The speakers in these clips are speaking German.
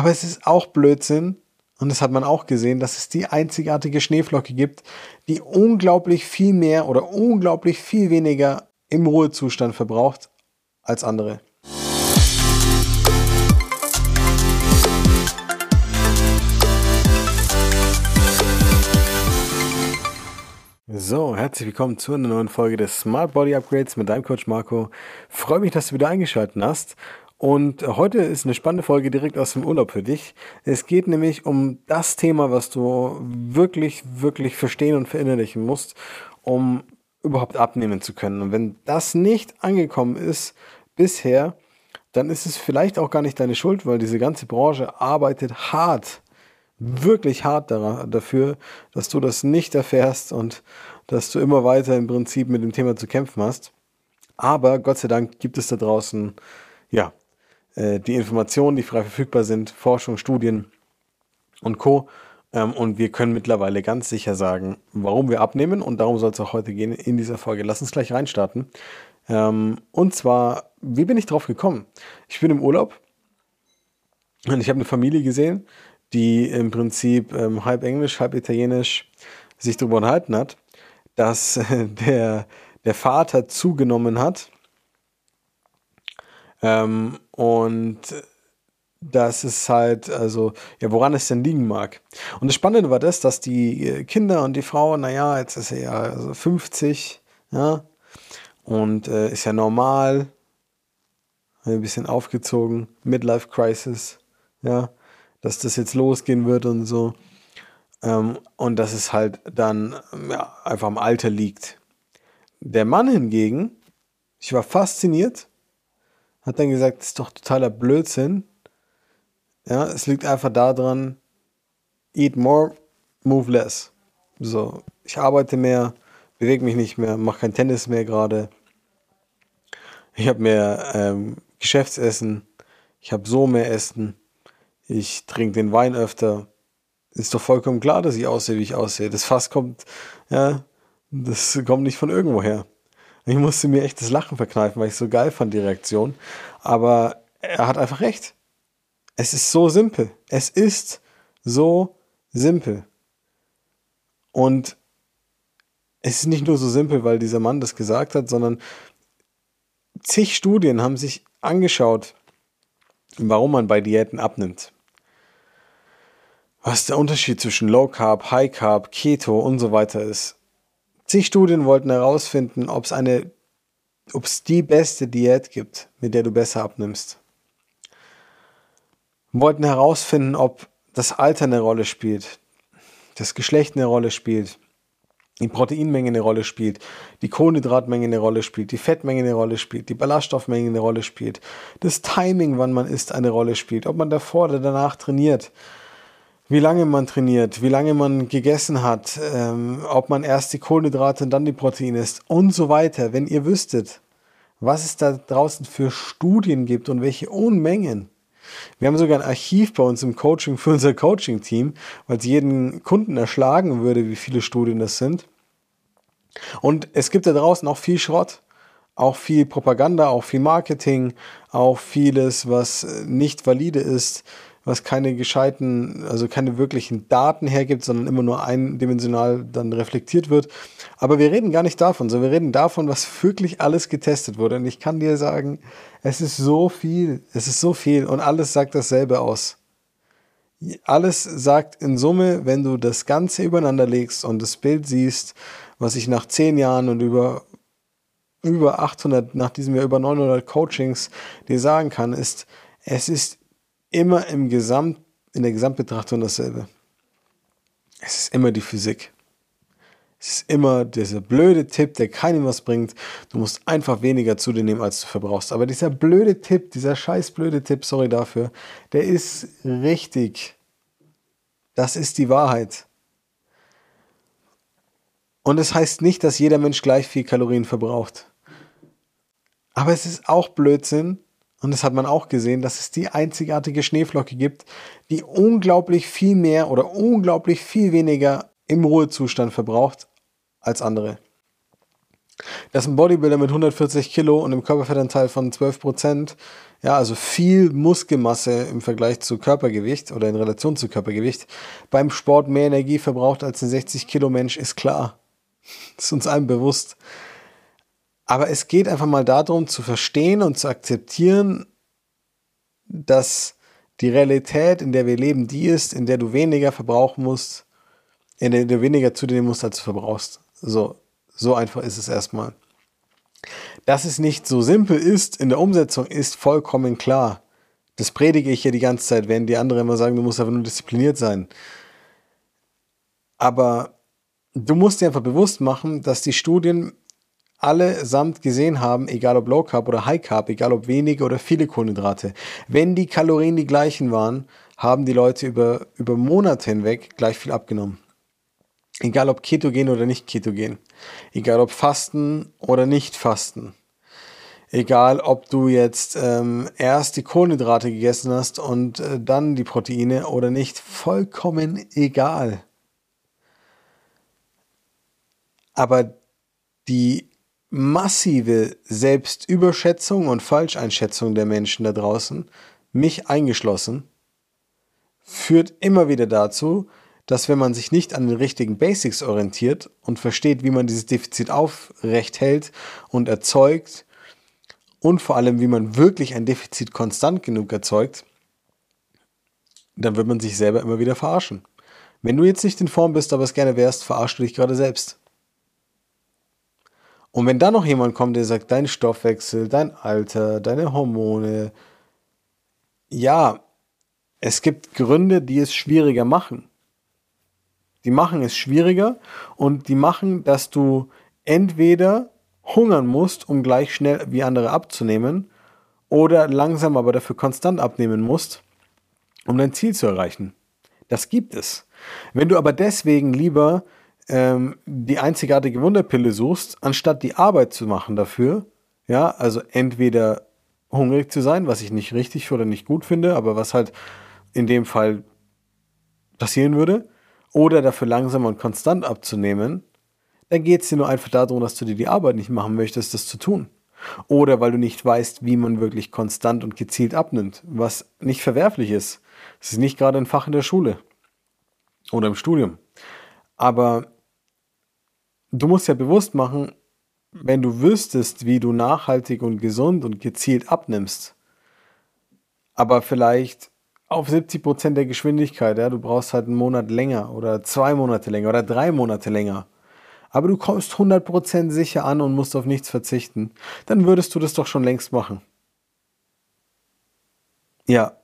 Aber es ist auch Blödsinn, und das hat man auch gesehen, dass es die einzigartige Schneeflocke gibt, die unglaublich viel mehr oder unglaublich viel weniger im Ruhezustand verbraucht als andere. So, herzlich willkommen zu einer neuen Folge des Smart Body Upgrades mit deinem Coach Marco. Freue mich, dass du wieder eingeschaltet hast. Und heute ist eine spannende Folge direkt aus dem Urlaub für dich. Es geht nämlich um das Thema, was du wirklich, wirklich verstehen und verinnerlichen musst, um überhaupt abnehmen zu können. Und wenn das nicht angekommen ist bisher, dann ist es vielleicht auch gar nicht deine Schuld, weil diese ganze Branche arbeitet hart, wirklich hart dafür, dass du das nicht erfährst und dass du immer weiter im Prinzip mit dem Thema zu kämpfen hast. Aber Gott sei Dank gibt es da draußen ja, die Informationen, die frei verfügbar sind, Forschung, Studien und Co. Ähm, und wir können mittlerweile ganz sicher sagen, warum wir abnehmen. Und darum soll es auch heute gehen in dieser Folge. Lass uns gleich reinstarten. Ähm, und zwar, wie bin ich drauf gekommen? Ich bin im Urlaub und ich habe eine Familie gesehen, die im Prinzip ähm, halb Englisch, halb Italienisch sich darüber unterhalten hat, dass der, der Vater zugenommen hat ähm, und das ist halt, also, ja, woran es denn liegen mag. Und das Spannende war das, dass die Kinder und die Frau, naja, jetzt ist er ja also 50, ja, und äh, ist ja normal, ein bisschen aufgezogen, Midlife Crisis, ja, dass das jetzt losgehen wird und so. Ähm, und dass es halt dann ja, einfach am Alter liegt. Der Mann hingegen, ich war fasziniert, hat dann gesagt, das ist doch totaler Blödsinn. Ja, es liegt einfach daran, eat more, move less. So, ich arbeite mehr, bewege mich nicht mehr, mache kein Tennis mehr gerade. Ich habe mehr ähm, Geschäftsessen, ich habe so mehr Essen, ich trinke den Wein öfter. Ist doch vollkommen klar, dass ich aussehe, wie ich aussehe. Das Fass kommt, ja, das kommt nicht von irgendwoher. Ich musste mir echt das Lachen verkneifen, weil ich so geil fand, die Reaktion. Aber er hat einfach recht. Es ist so simpel. Es ist so simpel. Und es ist nicht nur so simpel, weil dieser Mann das gesagt hat, sondern zig Studien haben sich angeschaut, warum man bei Diäten abnimmt. Was der Unterschied zwischen Low Carb, High Carb, Keto und so weiter ist. Zig Studien wollten herausfinden, ob es eine, ob es die beste Diät gibt, mit der du besser abnimmst. Wollten herausfinden, ob das Alter eine Rolle spielt, das Geschlecht eine Rolle spielt, die Proteinmenge eine Rolle spielt, die Kohlenhydratmenge eine Rolle spielt, die Fettmenge eine Rolle spielt, die Ballaststoffmenge eine Rolle spielt, das Timing, wann man isst, eine Rolle spielt, ob man davor oder danach trainiert, wie lange man trainiert, wie lange man gegessen hat, ähm, ob man erst die Kohlenhydrate und dann die Proteine isst und so weiter. Wenn ihr wüsstet, was es da draußen für Studien gibt und welche Unmengen. Wir haben sogar ein Archiv bei uns im Coaching für unser Coaching-Team, weil es jeden Kunden erschlagen würde, wie viele Studien das sind. Und es gibt da draußen auch viel Schrott, auch viel Propaganda, auch viel Marketing, auch vieles, was nicht valide ist was keine gescheiten, also keine wirklichen Daten hergibt, sondern immer nur eindimensional dann reflektiert wird. Aber wir reden gar nicht davon, sondern wir reden davon, was wirklich alles getestet wurde. Und ich kann dir sagen, es ist so viel, es ist so viel und alles sagt dasselbe aus. Alles sagt in Summe, wenn du das Ganze übereinander legst und das Bild siehst, was ich nach zehn Jahren und über über 800, nach diesem Jahr über 900 Coachings dir sagen kann, ist, es ist immer im Gesamt, in der Gesamtbetrachtung dasselbe. Es ist immer die Physik. Es ist immer dieser blöde Tipp, der keinem was bringt. Du musst einfach weniger zu dir nehmen, als du verbrauchst. Aber dieser blöde Tipp, dieser scheiß blöde Tipp, sorry dafür, der ist richtig. Das ist die Wahrheit. Und es das heißt nicht, dass jeder Mensch gleich viel Kalorien verbraucht. Aber es ist auch Blödsinn, und das hat man auch gesehen, dass es die einzigartige Schneeflocke gibt, die unglaublich viel mehr oder unglaublich viel weniger im Ruhezustand verbraucht als andere. Dass ein Bodybuilder mit 140 Kilo und einem Körperfettanteil von 12 Prozent, ja, also viel Muskelmasse im Vergleich zu Körpergewicht oder in Relation zu Körpergewicht, beim Sport mehr Energie verbraucht als ein 60 Kilo Mensch, ist klar. Das ist uns allen bewusst. Aber es geht einfach mal darum zu verstehen und zu akzeptieren, dass die Realität, in der wir leben, die ist, in der du weniger verbrauchen musst, in der du weniger zu dir nehmen musst, als du verbrauchst. So, so einfach ist es erstmal. Dass es nicht so simpel ist in der Umsetzung, ist vollkommen klar. Das predige ich hier die ganze Zeit, während die anderen immer sagen, du musst einfach nur diszipliniert sein. Aber du musst dir einfach bewusst machen, dass die Studien allesamt gesehen haben, egal ob Low Carb oder High Carb, egal ob wenige oder viele Kohlenhydrate, wenn die Kalorien die gleichen waren, haben die Leute über, über Monate hinweg gleich viel abgenommen. Egal ob ketogen oder nicht ketogen. Egal ob Fasten oder nicht Fasten. Egal ob du jetzt ähm, erst die Kohlenhydrate gegessen hast und äh, dann die Proteine oder nicht. Vollkommen egal. Aber die massive Selbstüberschätzung und Falscheinschätzung der Menschen da draußen, mich eingeschlossen, führt immer wieder dazu, dass wenn man sich nicht an den richtigen Basics orientiert und versteht, wie man dieses Defizit aufrecht hält und erzeugt und vor allem, wie man wirklich ein Defizit konstant genug erzeugt, dann wird man sich selber immer wieder verarschen. Wenn du jetzt nicht in Form bist, aber es gerne wärst, verarschst du dich gerade selbst. Und wenn dann noch jemand kommt, der sagt, dein Stoffwechsel, dein Alter, deine Hormone, ja, es gibt Gründe, die es schwieriger machen. Die machen es schwieriger und die machen, dass du entweder hungern musst, um gleich schnell wie andere abzunehmen, oder langsam aber dafür konstant abnehmen musst, um dein Ziel zu erreichen. Das gibt es. Wenn du aber deswegen lieber ähm, die einzigartige Wunderpille suchst, anstatt die Arbeit zu machen dafür, ja, also entweder hungrig zu sein, was ich nicht richtig oder nicht gut finde, aber was halt in dem Fall passieren würde, oder dafür langsam und konstant abzunehmen, dann geht es dir nur einfach darum, dass du dir die Arbeit nicht machen möchtest, das zu tun. Oder weil du nicht weißt, wie man wirklich konstant und gezielt abnimmt, was nicht verwerflich ist. Es ist nicht gerade ein Fach in der Schule oder im Studium. Aber du musst ja bewusst machen, wenn du wüsstest, wie du nachhaltig und gesund und gezielt abnimmst, aber vielleicht auf 70 Prozent der Geschwindigkeit, ja, du brauchst halt einen Monat länger oder zwei Monate länger oder drei Monate länger, aber du kommst 100 Prozent sicher an und musst auf nichts verzichten, dann würdest du das doch schon längst machen. Ja,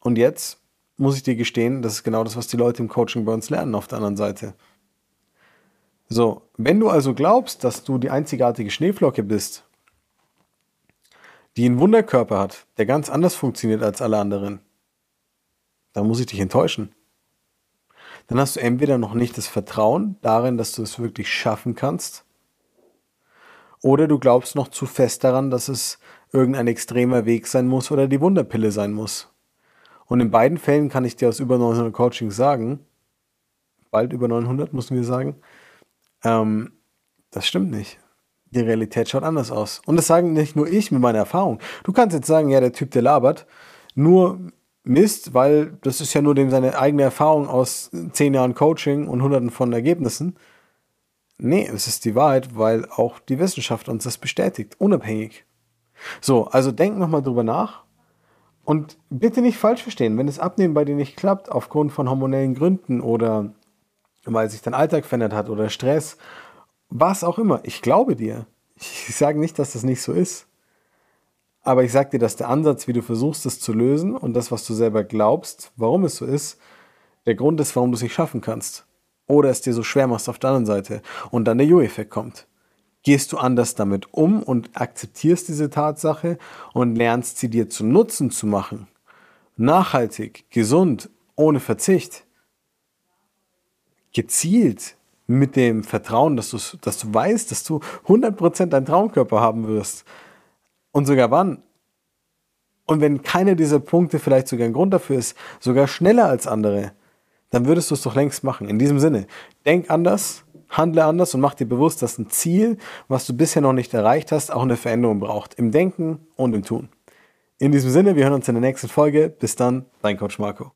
und jetzt muss ich dir gestehen, das ist genau das, was die Leute im Coaching bei uns lernen auf der anderen Seite. So, wenn du also glaubst, dass du die einzigartige Schneeflocke bist, die einen Wunderkörper hat, der ganz anders funktioniert als alle anderen, dann muss ich dich enttäuschen. Dann hast du entweder noch nicht das Vertrauen darin, dass du es wirklich schaffen kannst, oder du glaubst noch zu fest daran, dass es irgendein extremer Weg sein muss oder die Wunderpille sein muss. Und in beiden Fällen kann ich dir aus über 900 Coachings sagen, bald über 900 müssen wir sagen, ähm, das stimmt nicht. Die Realität schaut anders aus. Und das sagen nicht nur ich mit meiner Erfahrung. Du kannst jetzt sagen, ja, der Typ, der labert, nur Mist, weil das ist ja nur dem seine eigene Erfahrung aus zehn Jahren Coaching und hunderten von Ergebnissen. Nee, es ist die Wahrheit, weil auch die Wissenschaft uns das bestätigt, unabhängig. So, also denk nochmal drüber nach und bitte nicht falsch verstehen, wenn das Abnehmen bei dir nicht klappt, aufgrund von hormonellen Gründen oder weil sich dein Alltag verändert hat oder Stress, was auch immer. Ich glaube dir. Ich sage nicht, dass das nicht so ist. Aber ich sage dir, dass der Ansatz, wie du versuchst, es zu lösen und das, was du selber glaubst, warum es so ist, der Grund ist, warum du es nicht schaffen kannst. Oder es dir so schwer machst auf der anderen Seite und dann der Jo-Effekt kommt. Gehst du anders damit um und akzeptierst diese Tatsache und lernst sie dir zu Nutzen zu machen. Nachhaltig, gesund, ohne Verzicht gezielt mit dem Vertrauen, dass, dass du weißt, dass du 100% deinen Traumkörper haben wirst. Und sogar wann? Und wenn keiner dieser Punkte vielleicht sogar ein Grund dafür ist, sogar schneller als andere, dann würdest du es doch längst machen. In diesem Sinne, denk anders, Handle anders und mach dir bewusst, dass ein Ziel, was du bisher noch nicht erreicht hast, auch eine Veränderung braucht. Im Denken und im Tun. In diesem Sinne, wir hören uns in der nächsten Folge. Bis dann, dein Coach Marco.